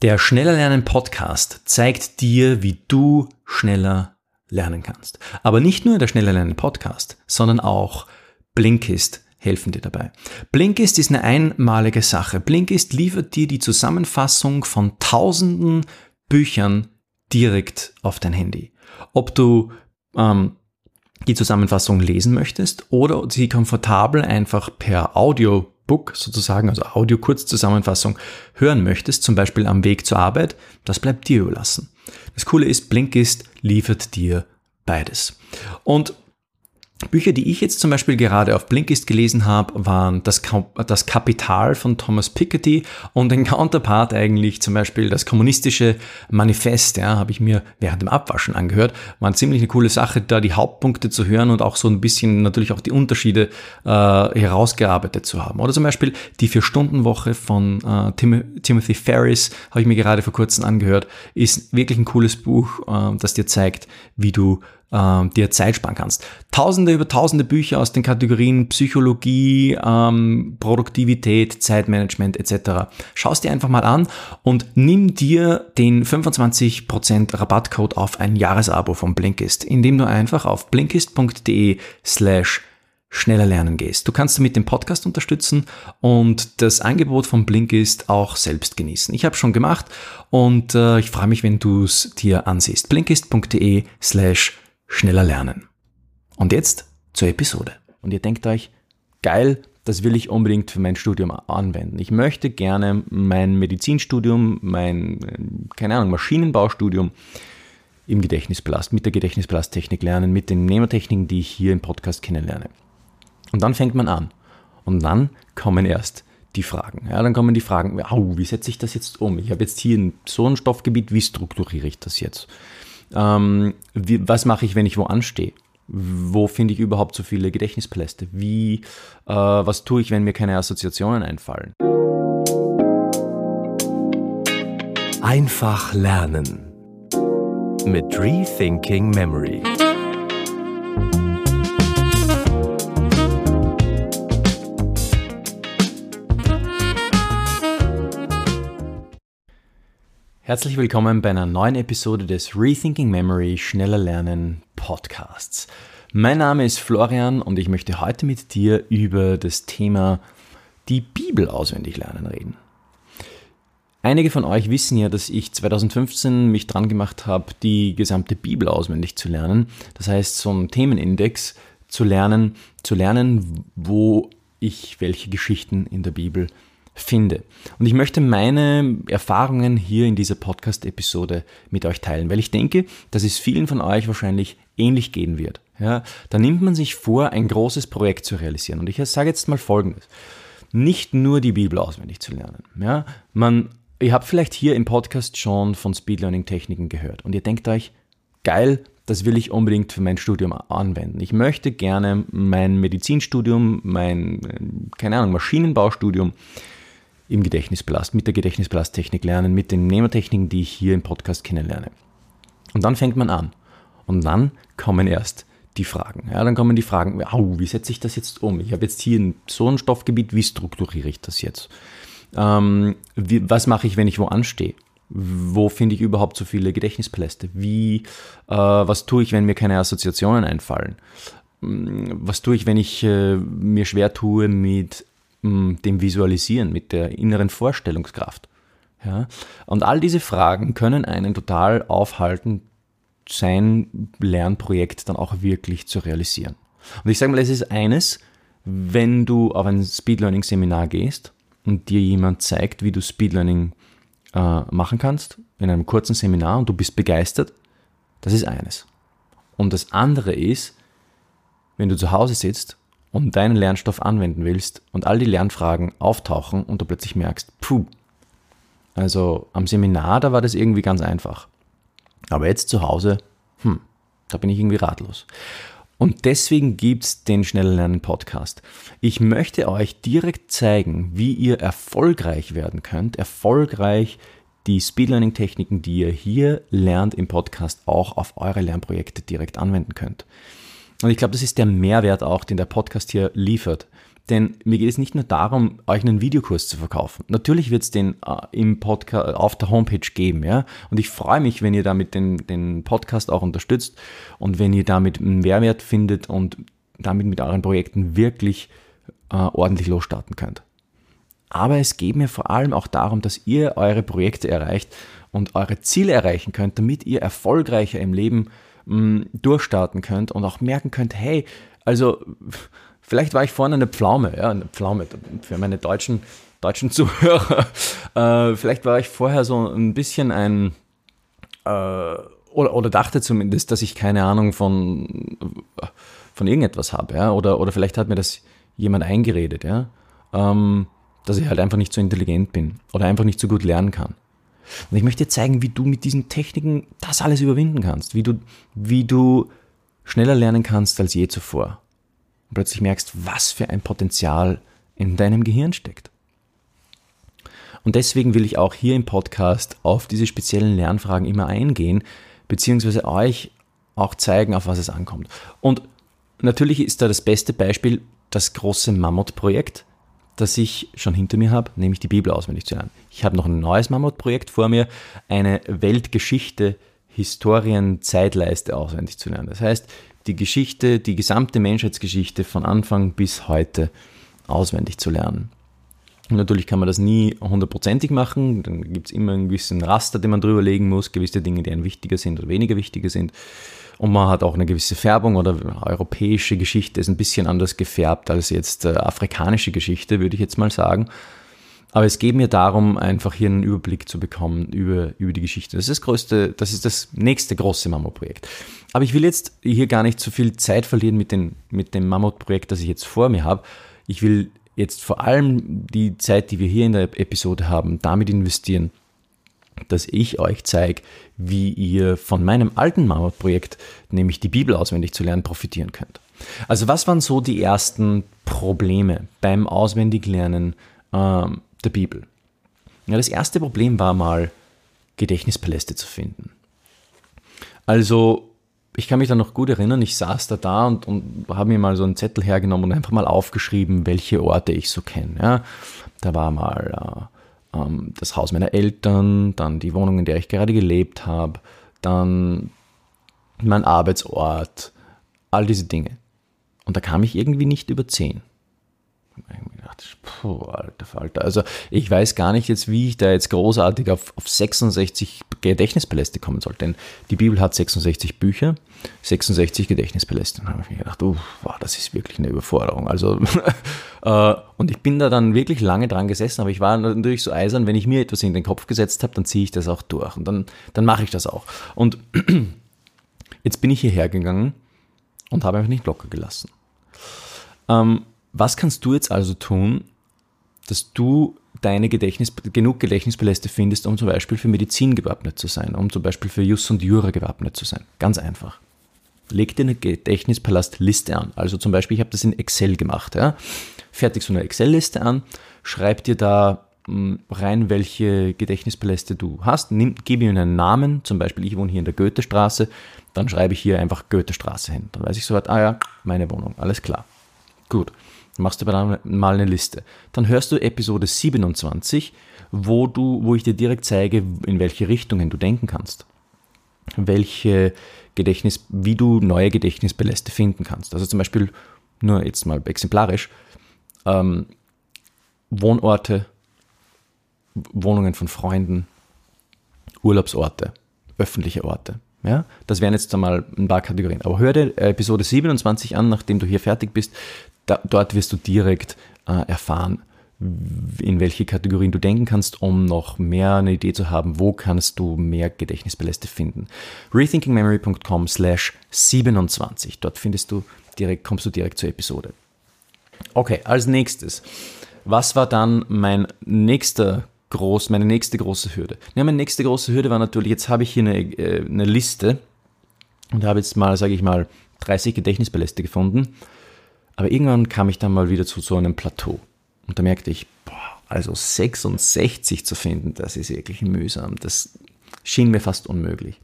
Der Schneller Lernen Podcast zeigt dir, wie du schneller lernen kannst. Aber nicht nur der Schneller Lernen Podcast, sondern auch Blinkist helfen dir dabei. Blinkist ist eine einmalige Sache. Blinkist liefert dir die Zusammenfassung von tausenden Büchern direkt auf dein Handy. Ob du ähm, die Zusammenfassung lesen möchtest oder sie komfortabel einfach per Audio Book sozusagen, also Audio-Kurzzusammenfassung hören möchtest, zum Beispiel am Weg zur Arbeit, das bleibt dir überlassen. Das Coole ist, Blinkist liefert dir beides. Und Bücher, die ich jetzt zum Beispiel gerade auf Blinkist gelesen habe, waren das, das Kapital von Thomas Piketty und ein Counterpart eigentlich zum Beispiel das kommunistische Manifest, ja, habe ich mir während dem Abwaschen angehört. War ziemlich eine coole Sache, da die Hauptpunkte zu hören und auch so ein bisschen natürlich auch die Unterschiede äh, herausgearbeitet zu haben. Oder zum Beispiel die Vier-Stunden-Woche von äh, Tim Timothy Ferris, habe ich mir gerade vor kurzem angehört, ist wirklich ein cooles Buch, äh, das dir zeigt, wie du ähm, dir Zeit sparen kannst. Tausende über tausende Bücher aus den Kategorien Psychologie, ähm, Produktivität, Zeitmanagement etc. Schau es dir einfach mal an und nimm dir den 25% Rabattcode auf ein Jahresabo von Blinkist, indem du einfach auf blinkist.de slash schneller lernen gehst. Du kannst damit den Podcast unterstützen und das Angebot von Blinkist auch selbst genießen. Ich habe schon gemacht und äh, ich freue mich, wenn du es dir ansiehst. blinkist.de slash schneller lernen. Und jetzt zur Episode. Und ihr denkt euch, geil, das will ich unbedingt für mein Studium anwenden. Ich möchte gerne mein Medizinstudium, mein, keine Ahnung, Maschinenbaustudium im Gedächtnisbelast, mit der Gedächtnisbelasttechnik lernen, mit den Mnemotechniken, die ich hier im Podcast kennenlerne. Und dann fängt man an. Und dann kommen erst die Fragen. Ja, dann kommen die Fragen, wie setze ich das jetzt um? Ich habe jetzt hier so ein Stoffgebiet, wie strukturiere ich das jetzt? Ähm, wie, was mache ich, wenn ich wo anstehe? Wo finde ich überhaupt so viele Gedächtnispaläste? Wie, äh, was tue ich, wenn mir keine Assoziationen einfallen? Einfach lernen mit Rethinking Memory. Herzlich willkommen bei einer neuen Episode des Rethinking Memory Schneller Lernen Podcasts. Mein Name ist Florian und ich möchte heute mit dir über das Thema die Bibel auswendig lernen reden. Einige von euch wissen ja, dass ich 2015 mich dran gemacht habe, die gesamte Bibel auswendig zu lernen. Das heißt, so einen Themenindex zu lernen, zu lernen, wo ich welche Geschichten in der Bibel finde. Und ich möchte meine Erfahrungen hier in dieser Podcast-Episode mit euch teilen, weil ich denke, dass es vielen von euch wahrscheinlich ähnlich gehen wird. Ja, da nimmt man sich vor, ein großes Projekt zu realisieren. Und ich sage jetzt mal Folgendes. Nicht nur die Bibel auswendig zu lernen. Ja, man, ihr habt vielleicht hier im Podcast schon von Speedlearning-Techniken gehört und ihr denkt euch, geil, das will ich unbedingt für mein Studium anwenden. Ich möchte gerne mein Medizinstudium, mein, keine Ahnung, Maschinenbaustudium im Gedächtnisbelast, mit der Gedächtnisbelasttechnik lernen, mit den Mnemotechniken, die ich hier im Podcast kennenlerne. Und dann fängt man an. Und dann kommen erst die Fragen. Ja, dann kommen die Fragen, oh, wie setze ich das jetzt um? Ich habe jetzt hier so ein Stoffgebiet, wie strukturiere ich das jetzt? Ähm, wie, was mache ich, wenn ich wo anstehe? Wo finde ich überhaupt so viele Gedächtnispaläste? Wie, äh, was tue ich, wenn mir keine Assoziationen einfallen? Hm, was tue ich, wenn ich äh, mir schwer tue mit dem Visualisieren, mit der inneren Vorstellungskraft. Ja? Und all diese Fragen können einen total aufhalten, sein Lernprojekt dann auch wirklich zu realisieren. Und ich sage mal, es ist eines, wenn du auf ein Speedlearning-Seminar gehst und dir jemand zeigt, wie du Speedlearning äh, machen kannst, in einem kurzen Seminar und du bist begeistert, das ist eines. Und das andere ist, wenn du zu Hause sitzt und deinen Lernstoff anwenden willst und all die Lernfragen auftauchen und du plötzlich merkst, puh, also am Seminar, da war das irgendwie ganz einfach. Aber jetzt zu Hause, hm, da bin ich irgendwie ratlos. Und deswegen gibt es den Schneller Lernen Podcast. Ich möchte euch direkt zeigen, wie ihr erfolgreich werden könnt, erfolgreich die Speedlearning Techniken, die ihr hier lernt im Podcast, auch auf eure Lernprojekte direkt anwenden könnt. Und ich glaube, das ist der Mehrwert auch, den der Podcast hier liefert. Denn mir geht es nicht nur darum, euch einen Videokurs zu verkaufen. Natürlich wird es den äh, im Podcast auf der Homepage geben, ja. Und ich freue mich, wenn ihr damit den, den Podcast auch unterstützt und wenn ihr damit einen Mehrwert findet und damit mit euren Projekten wirklich äh, ordentlich losstarten könnt. Aber es geht mir vor allem auch darum, dass ihr eure Projekte erreicht und eure Ziele erreichen könnt, damit ihr erfolgreicher im Leben mh, durchstarten könnt und auch merken könnt, hey, also vielleicht war ich vorne eine Pflaume, ja, eine Pflaume für meine deutschen, deutschen Zuhörer. Äh, vielleicht war ich vorher so ein bisschen ein äh, oder, oder dachte zumindest, dass ich keine Ahnung von, von irgendetwas habe, ja, oder, oder vielleicht hat mir das jemand eingeredet, ja. Ähm, dass ich halt einfach nicht so intelligent bin oder einfach nicht so gut lernen kann. Und ich möchte dir zeigen, wie du mit diesen Techniken das alles überwinden kannst, wie du, wie du schneller lernen kannst als je zuvor. Und plötzlich merkst, was für ein Potenzial in deinem Gehirn steckt. Und deswegen will ich auch hier im Podcast auf diese speziellen Lernfragen immer eingehen, beziehungsweise euch auch zeigen, auf was es ankommt. Und natürlich ist da das beste Beispiel das große Mammutprojekt, das ich schon hinter mir habe, nämlich die Bibel auswendig zu lernen. Ich habe noch ein neues Mammutprojekt vor mir, eine Weltgeschichte, Historien, Zeitleiste auswendig zu lernen. Das heißt, die Geschichte, die gesamte Menschheitsgeschichte von Anfang bis heute auswendig zu lernen. Natürlich kann man das nie hundertprozentig machen, dann gibt es immer einen gewissen Raster, den man drüber legen muss, gewisse Dinge, die einem wichtiger sind oder weniger wichtiger sind. Und man hat auch eine gewisse Färbung oder europäische Geschichte ist ein bisschen anders gefärbt als jetzt äh, afrikanische Geschichte, würde ich jetzt mal sagen. Aber es geht mir darum, einfach hier einen Überblick zu bekommen über, über die Geschichte. Das ist das größte, das ist das nächste große Mammutprojekt. Aber ich will jetzt hier gar nicht so viel Zeit verlieren mit, den, mit dem Mammutprojekt, das ich jetzt vor mir habe. Ich will jetzt vor allem die Zeit, die wir hier in der Episode haben, damit investieren, dass ich euch zeige, wie ihr von meinem alten Mammutprojekt, nämlich die Bibel auswendig zu lernen, profitieren könnt. Also was waren so die ersten Probleme beim Auswendiglernen ähm, der Bibel? Ja, das erste Problem war mal, Gedächtnispaläste zu finden. Also ich kann mich da noch gut erinnern, ich saß da da und, und habe mir mal so einen Zettel hergenommen und einfach mal aufgeschrieben, welche Orte ich so kenne. Ja. Da war mal äh, ähm, das Haus meiner Eltern, dann die Wohnung, in der ich gerade gelebt habe, dann mein Arbeitsort, all diese Dinge. Und da kam ich irgendwie nicht über 10 gedacht, puh, alter Falter. Also ich weiß gar nicht jetzt, wie ich da jetzt großartig auf, auf 66 Gedächtnispaläste kommen soll. Denn die Bibel hat 66 Bücher, 66 Gedächtnispaläste. Und habe ich mir gedacht, uh, wow, das ist wirklich eine Überforderung. Also, äh, und ich bin da dann wirklich lange dran gesessen, aber ich war natürlich so eisern, wenn ich mir etwas in den Kopf gesetzt habe, dann ziehe ich das auch durch. Und dann, dann mache ich das auch. Und jetzt bin ich hierher gegangen und habe einfach nicht locker gelassen. Ähm, was kannst du jetzt also tun, dass du deine Gedächtnis, genug Gedächtnispaläste findest, um zum Beispiel für Medizin gewappnet zu sein, um zum Beispiel für Jus und Jura gewappnet zu sein? Ganz einfach. Leg dir eine Gedächtnispalastliste an. Also zum Beispiel, ich habe das in Excel gemacht. Ja? Fertig so eine Excel-Liste an, schreib dir da hm, rein, welche Gedächtnispaläste du hast. Nimm, gib ihm einen Namen, zum Beispiel ich wohne hier in der Goethestraße, dann schreibe ich hier einfach Goethestraße hin. Dann weiß ich sofort, ah ja, meine Wohnung, alles klar. Gut machst du aber mal eine Liste. Dann hörst du Episode 27, wo, du, wo ich dir direkt zeige, in welche Richtungen du denken kannst. Welche Gedächtnis, wie du neue Gedächtnisbeläste finden kannst. Also zum Beispiel, nur jetzt mal exemplarisch, ähm, Wohnorte, Wohnungen von Freunden, Urlaubsorte, öffentliche Orte. Ja, das wären jetzt einmal ein paar Kategorien. Aber hör dir Episode 27 an, nachdem du hier fertig bist da, dort wirst du direkt äh, erfahren, in welche Kategorien du denken kannst, um noch mehr eine Idee zu haben, wo kannst du mehr Gedächtnispaläste finden. rethinkingmemory.com slash 27. Dort findest du direkt, kommst du direkt zur Episode. Okay, als nächstes. Was war dann mein nächster groß, meine nächste große Hürde? Ja, meine nächste große Hürde war natürlich, jetzt habe ich hier eine, äh, eine Liste und habe jetzt mal, sage ich mal, 30 Gedächtnispaläste gefunden aber irgendwann kam ich dann mal wieder zu so einem Plateau. Und da merkte ich, boah, also 66 zu finden, das ist wirklich mühsam. Das schien mir fast unmöglich.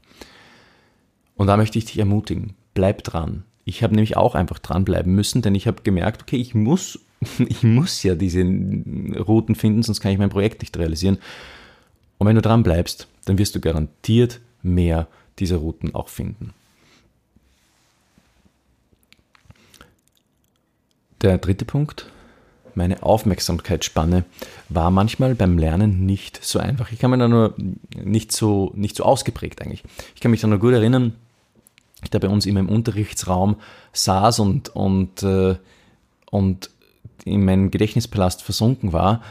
Und da möchte ich dich ermutigen, bleib dran. Ich habe nämlich auch einfach dranbleiben müssen, denn ich habe gemerkt, okay, ich muss ich muss ja diese Routen finden, sonst kann ich mein Projekt nicht realisieren. Und wenn du dran bleibst, dann wirst du garantiert mehr dieser Routen auch finden. Der dritte Punkt, meine Aufmerksamkeitsspanne war manchmal beim Lernen nicht so einfach. Ich kann mich da nur nicht so, nicht so ausgeprägt eigentlich. Ich kann mich da nur gut erinnern, ich da bei uns immer im Unterrichtsraum saß und, und, äh, und in meinem Gedächtnispalast versunken war,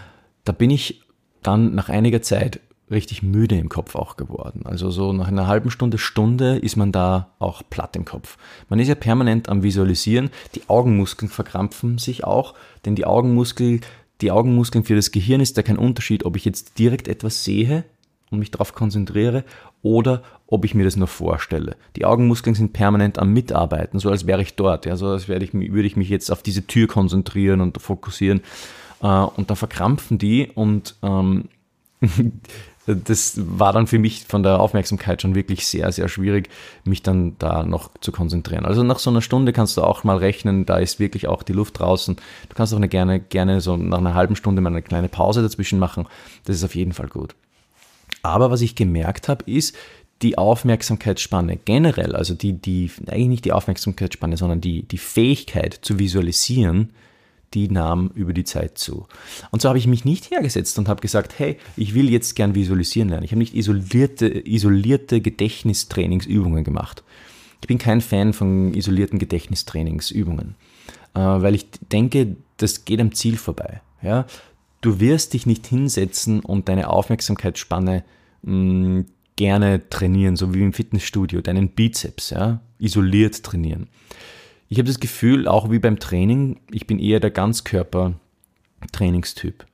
da bin ich dann nach einiger Zeit richtig müde im Kopf auch geworden. Also so nach einer halben Stunde, Stunde ist man da auch platt im Kopf. Man ist ja permanent am Visualisieren. Die Augenmuskeln verkrampfen sich auch, denn die Augenmuskel, die Augenmuskeln für das Gehirn ist da kein Unterschied, ob ich jetzt direkt etwas sehe und mich darauf konzentriere oder ob ich mir das nur vorstelle. Die Augenmuskeln sind permanent am Mitarbeiten, so als wäre ich dort, ja, so als wäre ich, würde ich mich jetzt auf diese Tür konzentrieren und fokussieren. Äh, und dann verkrampfen die und ähm, das war dann für mich von der Aufmerksamkeit schon wirklich sehr, sehr schwierig, mich dann da noch zu konzentrieren. Also nach so einer Stunde kannst du auch mal rechnen, da ist wirklich auch die Luft draußen. Du kannst auch eine gerne, gerne so nach einer halben Stunde mal eine kleine Pause dazwischen machen. Das ist auf jeden Fall gut. Aber was ich gemerkt habe, ist, die Aufmerksamkeitsspanne generell, also die, die, eigentlich nicht die Aufmerksamkeitsspanne, sondern die, die Fähigkeit zu visualisieren, die nahm über die Zeit zu. Und so habe ich mich nicht hergesetzt und habe gesagt, hey, ich will jetzt gern visualisieren lernen. Ich habe nicht isolierte, isolierte Gedächtnistrainingsübungen gemacht. Ich bin kein Fan von isolierten Gedächtnistrainingsübungen, äh, weil ich denke, das geht am Ziel vorbei. Ja? Du wirst dich nicht hinsetzen und deine Aufmerksamkeitsspanne mh, gerne trainieren, so wie im Fitnessstudio, deinen Bizeps, ja, isoliert trainieren. Ich habe das Gefühl, auch wie beim Training, ich bin eher der Ganzkörper-Trainingstyp.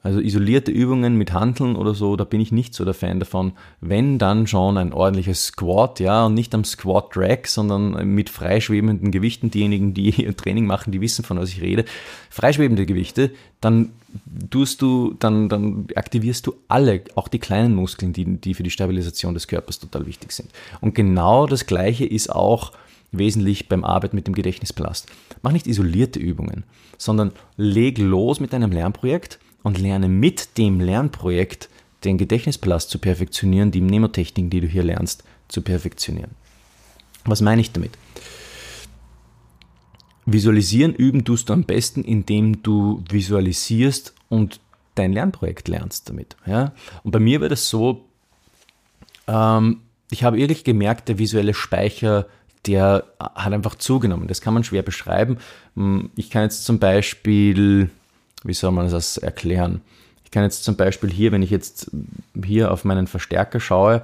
Also isolierte Übungen mit Handeln oder so, da bin ich nicht so der Fan davon. Wenn dann schon ein ordentliches Squat, ja, und nicht am Squat Drag, sondern mit freischwebenden Gewichten. Diejenigen, die ihr Training machen, die wissen, von was ich rede. Freischwebende Gewichte, dann tust du, dann, dann aktivierst du alle, auch die kleinen Muskeln, die, die für die Stabilisation des Körpers total wichtig sind. Und genau das Gleiche ist auch wesentlich beim Arbeiten mit dem Gedächtnispalast. Mach nicht isolierte Übungen, sondern leg los mit deinem Lernprojekt und lerne mit dem Lernprojekt den Gedächtnispalast zu perfektionieren, die Mnemotechniken, die du hier lernst, zu perfektionieren. Was meine ich damit? Visualisieren üben tust du am besten, indem du visualisierst und dein Lernprojekt lernst damit. Ja? Und bei mir war das so, ähm, ich habe ehrlich gemerkt, der visuelle Speicher der hat einfach zugenommen. Das kann man schwer beschreiben. Hm, ich kann jetzt zum Beispiel, wie soll man das erklären? Ich kann jetzt zum Beispiel hier, wenn ich jetzt hier auf meinen Verstärker schaue,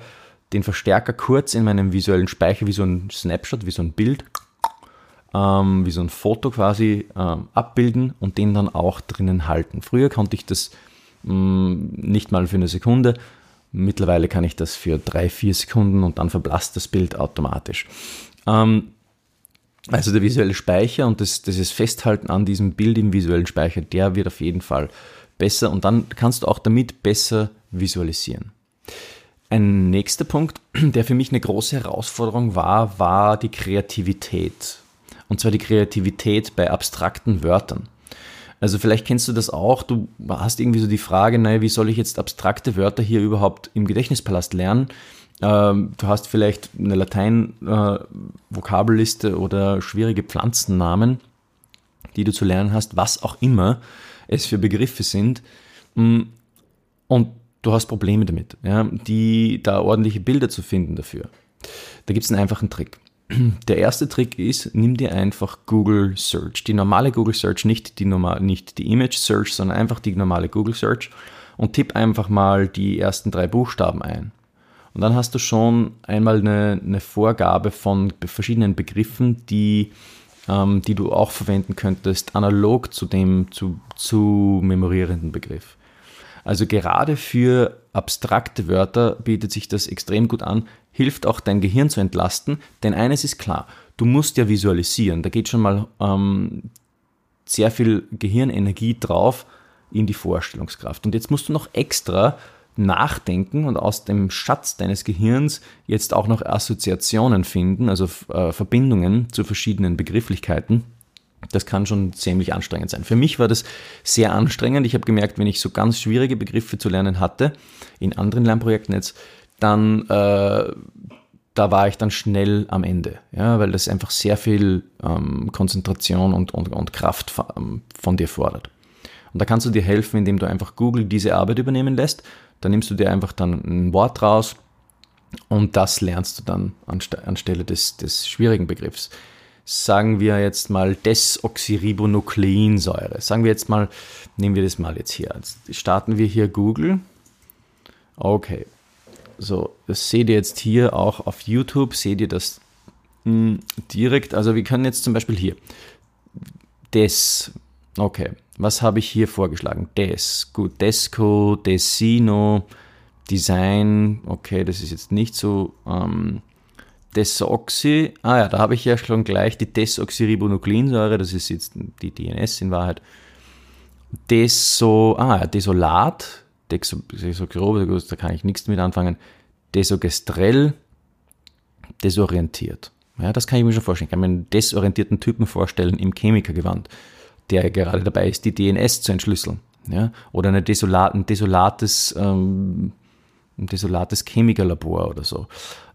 den Verstärker kurz in meinem visuellen Speicher wie so ein Snapshot, wie so ein Bild, ähm, wie so ein Foto quasi ähm, abbilden und den dann auch drinnen halten. Früher konnte ich das mh, hm, nicht mal für eine Sekunde. Mittlerweile kann ich das für drei, vier Sekunden und dann verblasst das Bild automatisch. Ähm, also der visuelle Speicher und das, das Festhalten an diesem Bild im visuellen Speicher, der wird auf jeden Fall besser und dann kannst du auch damit besser visualisieren. Ein nächster Punkt, der für mich eine große Herausforderung war, war die Kreativität. Und zwar die Kreativität bei abstrakten Wörtern. Also vielleicht kennst du das auch, du hast irgendwie so die Frage, naja, wie soll ich jetzt abstrakte Wörter hier überhaupt im Gedächtnispalast lernen? Ähm, du hast vielleicht eine Latein-Vokabelliste äh, oder schwierige Pflanzennamen, die du zu lernen hast, was auch immer es für Begriffe sind. Mm, und du hast Probleme damit, ja, die da ordentliche Bilder zu finden dafür. Da gibt es einen einfachen Trick. Der erste Trick ist, nimm dir einfach Google Search. Die normale Google Search, nicht die, normal, nicht die Image Search, sondern einfach die normale Google Search und tipp einfach mal die ersten drei Buchstaben ein. Und dann hast du schon einmal eine, eine Vorgabe von verschiedenen Begriffen, die, ähm, die du auch verwenden könntest, analog zu dem zu, zu memorierenden Begriff. Also gerade für abstrakte Wörter bietet sich das extrem gut an, hilft auch dein Gehirn zu entlasten, denn eines ist klar, du musst ja visualisieren, da geht schon mal ähm, sehr viel Gehirnenergie drauf in die Vorstellungskraft. Und jetzt musst du noch extra nachdenken und aus dem Schatz deines Gehirns jetzt auch noch Assoziationen finden, also äh, Verbindungen zu verschiedenen Begrifflichkeiten. Das kann schon ziemlich anstrengend sein. Für mich war das sehr anstrengend. Ich habe gemerkt, wenn ich so ganz schwierige Begriffe zu lernen hatte, in anderen Lernprojekten jetzt, dann äh, da war ich dann schnell am Ende, ja, weil das einfach sehr viel ähm, Konzentration und, und, und Kraft von, von dir fordert. Und da kannst du dir helfen, indem du einfach Google diese Arbeit übernehmen lässt. Da nimmst du dir einfach dann ein Wort raus und das lernst du dann anstelle des, des schwierigen Begriffs sagen wir jetzt mal Desoxyribonukleinsäure. Sagen wir jetzt mal, nehmen wir das mal jetzt hier. Jetzt starten wir hier Google. Okay. So, das seht ihr jetzt hier auch auf YouTube, seht ihr das mh, hm, direkt. Also wir können jetzt zum Beispiel hier Des. Okay, was habe ich hier vorgeschlagen? Des. Gut, Desco, Desino, Design. Okay, das ist jetzt nicht so. Ähm, Desoxy, ah ja, da habe ich ja schon gleich die Desoxyribonukleinsäure, das ist jetzt die DNS in Wahrheit. Deso, ah ja, Desolat, Deso, Desogrobe, da kann ich nichts mit anfangen. Desogestrell, desorientiert. Ja, das kann ich mir schon vorstellen. Ich kann mir einen desorientierten Typen vorstellen im Chemikergewand, der gerade dabei ist, die DNS zu entschlüsseln. Ja? Oder eine desolat, ein desolates, ähm, desolates Chemikerlabor oder so.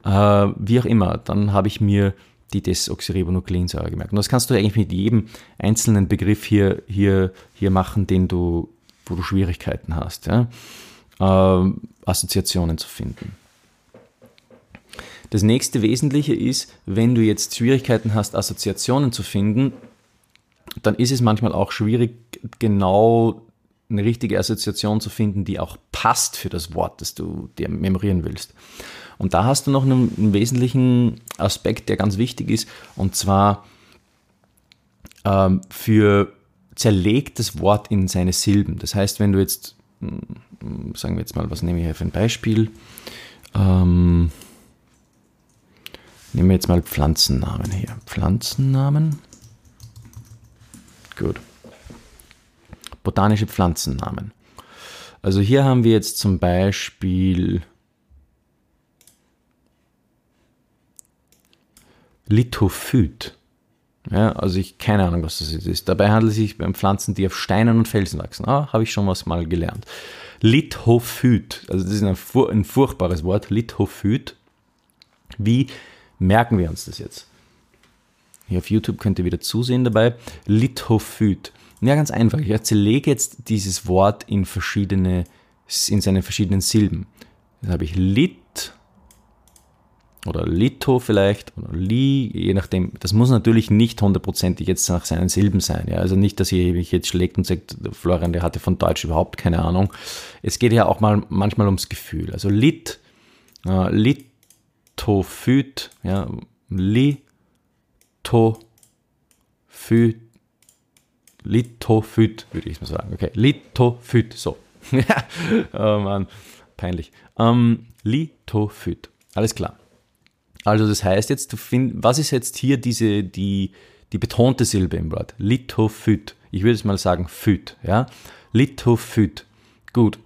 Äh, wie auch immer, dann habe ich mir die Desoxyribonukleinsäure gemerkt. Und das kannst du eigentlich mit jedem einzelnen Begriff hier, hier, hier machen, den du, wo du Schwierigkeiten hast, ja? äh, Assoziationen zu finden. Das nächste Wesentliche ist, wenn du jetzt Schwierigkeiten hast, Assoziationen zu finden, dann ist es manchmal auch schwierig, genau eine richtige Assoziation zu finden, die auch passt für das Wort, das du dir memorieren willst. Und da hast du noch einen, einen wesentlichen Aspekt, der ganz wichtig ist, und zwar ähm, für zerlegtes Wort in seine Silben. Das heißt, wenn du jetzt, hm, sagen wir jetzt mal, was nehme ich hier für ein Beispiel? Ähm, nehmen wir jetzt mal Pflanzennamen hier. Pflanzennamen. Gut. Botanische Pflanzennamen. Also hier haben wir jetzt zum Beispiel Lithophyt. Ja, also ich keine Ahnung, was das ist. Dabei handelt es sich um Pflanzen, die auf Steinen und Felsen wachsen. Ah, habe ich schon was mal gelernt. Lithophyt, also das ist ein, ein furchtbares Wort, Lithophyt. Wie merken wir uns das jetzt? Hier auf YouTube könnt ihr wieder zusehen dabei. Lithophyt. Ja, ganz einfach. Ich zerlege jetzt dieses Wort in verschiedene, in seine verschiedenen Silben. Jetzt habe ich Lit oder Lito vielleicht oder Li, je nachdem. Das muss natürlich nicht hundertprozentig jetzt nach seinen Silben sein. Ja? Also nicht, dass ihr mich jetzt schlägt und sagt, Florian, der hatte von Deutsch überhaupt keine Ahnung. Es geht ja auch mal manchmal ums Gefühl. Also Lit, äh, Litophyt, ja, Li, to, Phyt, Litophyt, würde ich mal sagen. Okay, Litophyt, so. oh Mann, peinlich. Ähm, Litophyt, alles klar. Also das heißt jetzt, find, was ist jetzt hier diese, die, die betonte Silbe im Wort? Lithophyt. Ich würde es mal sagen Phyt, ja? Lithophyt. Gut.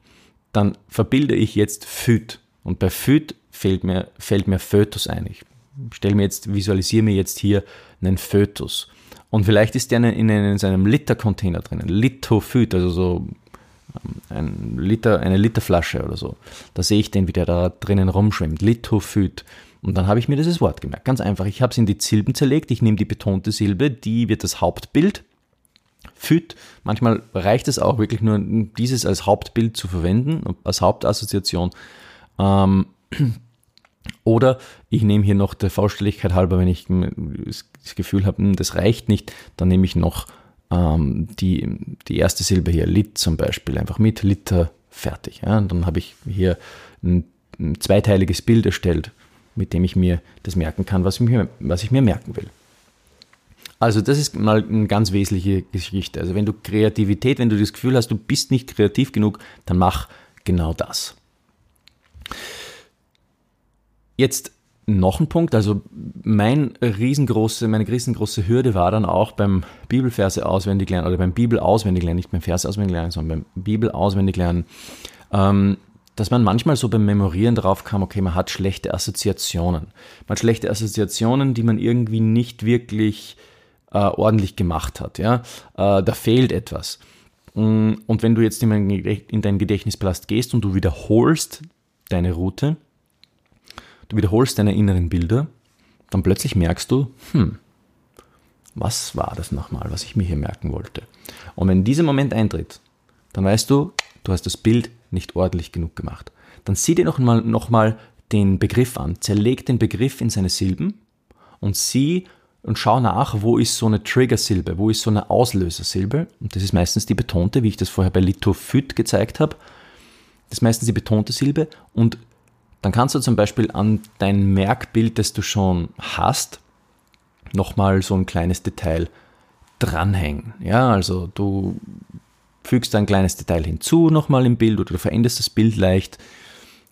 Dann verbilde ich jetzt Phyt. Und bei Phyt fällt mir, fällt mir Fötus ein. Ich stelle mir jetzt, visualisiere mir jetzt hier einen Fötus. Und vielleicht ist der in, in, in seinem Litercontainer drinnen. Lithophyt, also so ähm, ein Liter, eine Literflasche oder so. Da sehe ich den, wie der da drinnen rumschwimmt. Lithophyt. Und dann habe ich mir dieses Wort gemerkt. Ganz einfach. Ich habe es in die Silben zerlegt. Ich nehme die betonte Silbe, die wird das Hauptbild. Füt. Manchmal reicht es auch wirklich nur, dieses als Hauptbild zu verwenden, als Hauptassoziation. Ähm, oder ich nehme hier noch der Vollständigkeit halber, wenn ich das Gefühl habe, hm, das reicht nicht, dann nehme ich noch ähm, die, die erste Silbe hier, Lit zum Beispiel, einfach mit Liter fertig. Ja? Und dann habe ich hier ein, ein zweiteiliges Bild erstellt mit dem ich mir das merken kann, was ich mir, was ich mir merken will. Also das ist mal eine ganz wesentliche Geschichte. Also wenn du Kreativität, wenn du das Gefühl hast, du bist nicht kreativ genug, dann mach genau das. Jetzt noch ein Punkt, also mein riesengroße, meine riesengroße Hürde war dann auch beim Bibelverse auswendig lernen oder beim Bibel auswendig lernen, nicht beim Vers auswendig lernen, sondern beim Bibel auswendig lernen. Ähm, dass man manchmal so beim Memorieren drauf kam, okay, man hat schlechte Assoziationen. Man hat schlechte Assoziationen, die man irgendwie nicht wirklich äh, ordentlich gemacht hat. Ja? Äh, da fehlt etwas. Mm, und wenn du jetzt in deinen Gedächtnispalast gehst und du wiederholst deine Route, du wiederholst deine inneren Bilder, dann plötzlich merkst du, hm, was war das nochmal, was ich mir hier merken wollte? Und wenn dieser Moment eintritt, dann weißt du, du hast das Bild nicht ordentlich genug gemacht. Dann sieh dir nochmal noch mal den Begriff an, zerleg den Begriff in seine Silben und sieh und schau nach, wo ist so eine Trigger-Silbe, wo ist so eine Auslösersilbe. Und das ist meistens die betonte, wie ich das vorher bei Lithophyt gezeigt habe. Das ist meistens die betonte Silbe. Und dann kannst du zum Beispiel an dein Merkbild, das du schon hast, nochmal so ein kleines Detail dranhängen. Ja, also du fügst ein kleines Detail hinzu nochmal im Bild oder du veränderst das Bild leicht.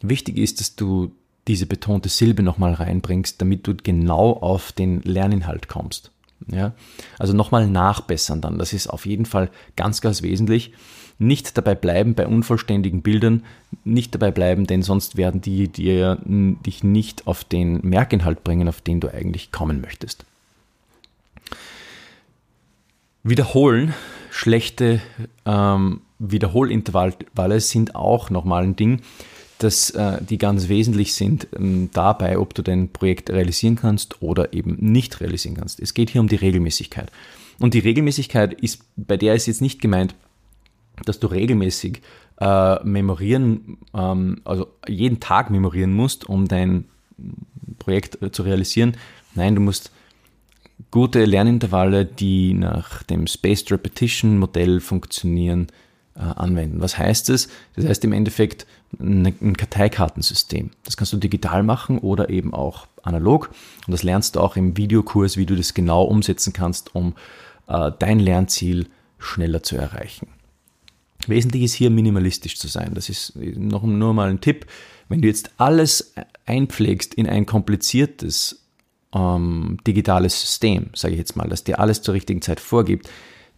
Wichtig ist, dass du diese betonte Silbe nochmal reinbringst, damit du genau auf den Lerninhalt kommst. Ja? Also nochmal nachbessern dann. Das ist auf jeden Fall ganz, ganz wesentlich. Nicht dabei bleiben bei unvollständigen Bildern, nicht dabei bleiben, denn sonst werden die dir dich nicht auf den Merkinhalt bringen, auf den du eigentlich kommen möchtest. Wiederholen, schlechte ähm, Wiederholintervalle sind auch nochmal ein Ding, dass äh, die ganz wesentlich sind ähm, dabei, ob du dein Projekt realisieren kannst oder eben nicht realisieren kannst. Es geht hier um die Regelmäßigkeit. Und die Regelmäßigkeit ist, bei der ist jetzt nicht gemeint, dass du regelmäßig äh, memorieren, ähm, also jeden Tag memorieren musst, um dein Projekt äh, zu realisieren. Nein, du musst gute Lernintervalle, die nach dem Spaced Repetition Modell funktionieren, äh, anwenden. Was heißt das? Das heißt im Endeffekt ein Karteikartensystem. Das kannst du digital machen oder eben auch analog. Und das lernst du auch im Videokurs, wie du das genau umsetzen kannst, um äh, dein Lernziel schneller zu erreichen. Wesentlich ist hier minimalistisch zu sein. Das ist noch nur mal ein Tipp. Wenn du jetzt alles einpflegst in ein kompliziertes ähm, digitales System, sage ich jetzt mal, das dir alles zur richtigen Zeit vorgibt,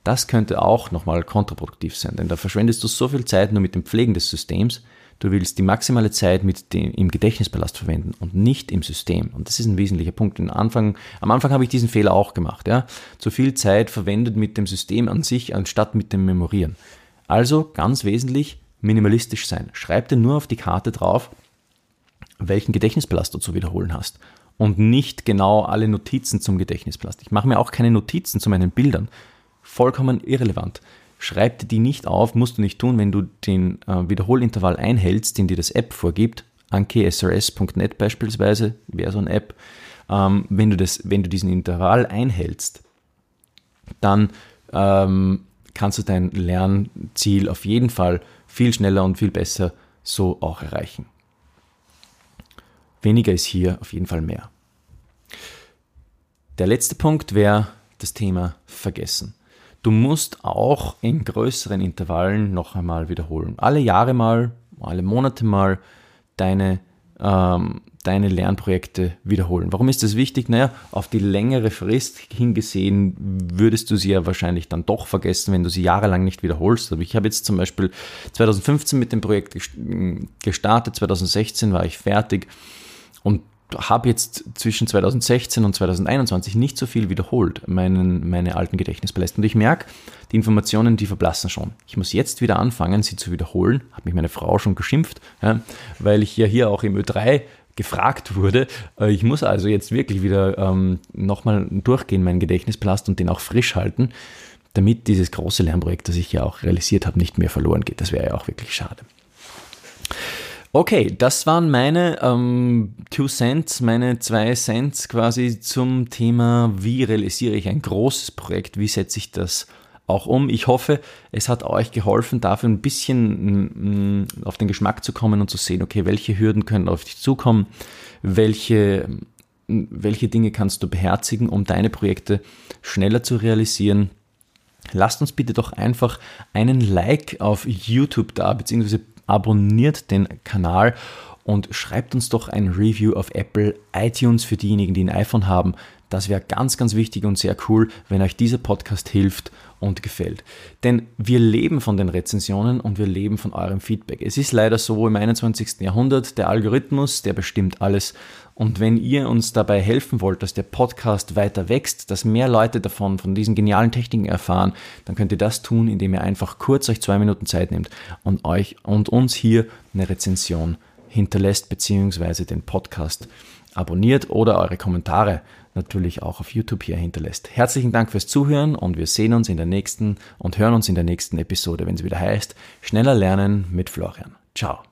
das könnte auch nochmal kontraproduktiv sein, denn da verschwendest du so viel Zeit nur mit dem Pflegen des Systems. Du willst die maximale Zeit mit dem, im Gedächtnispalast verwenden und nicht im System. Und das ist ein wesentlicher Punkt. Anfang, am Anfang habe ich diesen Fehler auch gemacht. Ja? Zu viel Zeit verwendet mit dem System an sich, anstatt mit dem Memorieren. Also ganz wesentlich minimalistisch sein. Schreib dir nur auf die Karte drauf, welchen Gedächtnispalast du zu wiederholen hast und nicht genau alle Notizen zum Gedächtnispalast. Ich mache mir auch keine Notizen zu meinen Bildern. Vollkommen irrelevant. Schreib dir die nicht auf, musst du nicht tun, wenn du den äh, Wiederholintervall einhältst, den dir das App vorgibt. ankesrs.net beispielsweise wäre so eine App. Ähm, wenn, du das, wenn du diesen Intervall einhältst, dann ähm, kannst du dein Lernziel auf jeden Fall viel schneller und viel besser so auch erreichen. Weniger ist hier auf jeden Fall mehr. Der letzte Punkt wäre das Thema Vergessen. Du musst auch in größeren Intervallen noch einmal wiederholen. Alle Jahre mal, alle Monate mal deine ähm, deine Lernprojekte wiederholen. Warum ist das wichtig? Naja, auf die längere Frist hingesehen würdest du sie ja wahrscheinlich dann doch vergessen, wenn du sie jahrelang nicht wiederholst. Aber ich habe jetzt zum Beispiel 2015 mit dem Projekt gestartet, 2016 war ich fertig und habe jetzt zwischen 2016 und 2021 nicht so viel wiederholt, meinen, meine alten Gedächtnispaläste. Und ich merke, die Informationen, die verblassen schon. Ich muss jetzt wieder anfangen, sie zu wiederholen. Hat mich meine Frau schon geschimpft, ja, weil ich ja hier auch im Ö3 gefragt wurde. Äh, ich muss also jetzt wirklich wieder ähm, nochmal durchgehen, meinen Gedächtnispalast und den auch frisch halten, damit dieses große Lernprojekt, das ich ja auch realisiert habe, nicht mehr verloren geht. Das wäre ja auch wirklich schade. Okay, das waren meine ähm, Two Cents, meine zwei Cents quasi zum Thema, wie realisiere ich ein großes Projekt, wie setze ich das auch um. Ich hoffe, es hat euch geholfen, dafür ein bisschen mm, mm, auf den Geschmack zu kommen und zu sehen, okay, welche Hürden können auf dich zukommen, welche, mm, welche Dinge kannst du beherzigen, um deine Projekte schneller zu realisieren. Lasst uns bitte doch einfach einen Like auf YouTube da, beziehungsweise abonniert den Kanal und schreibt uns doch ein Review auf Apple iTunes für diejenigen, die ein iPhone haben. Das wäre ganz, ganz wichtig und sehr cool, wenn euch dieser Podcast hilft und gefällt. Denn wir leben von den Rezensionen und wir leben von eurem Feedback. Es ist leider so im 21. Jahrhundert, der Algorithmus, der bestimmt alles. Und wenn ihr uns dabei helfen wollt, dass der Podcast weiter wächst, dass mehr Leute davon, von diesen genialen Techniken erfahren, dann könnt ihr das tun, indem ihr einfach kurz euch zwei Minuten Zeit nehmt und euch und uns hier eine Rezension hinterlässt, beziehungsweise den Podcast abonniert oder eure Kommentare natürlich auch auf YouTube hier hinterlässt. Herzlichen Dank fürs Zuhören und wir sehen uns in der nächsten und hören uns in der nächsten Episode, wenn es wieder heißt, schneller lernen mit Florian. Ciao.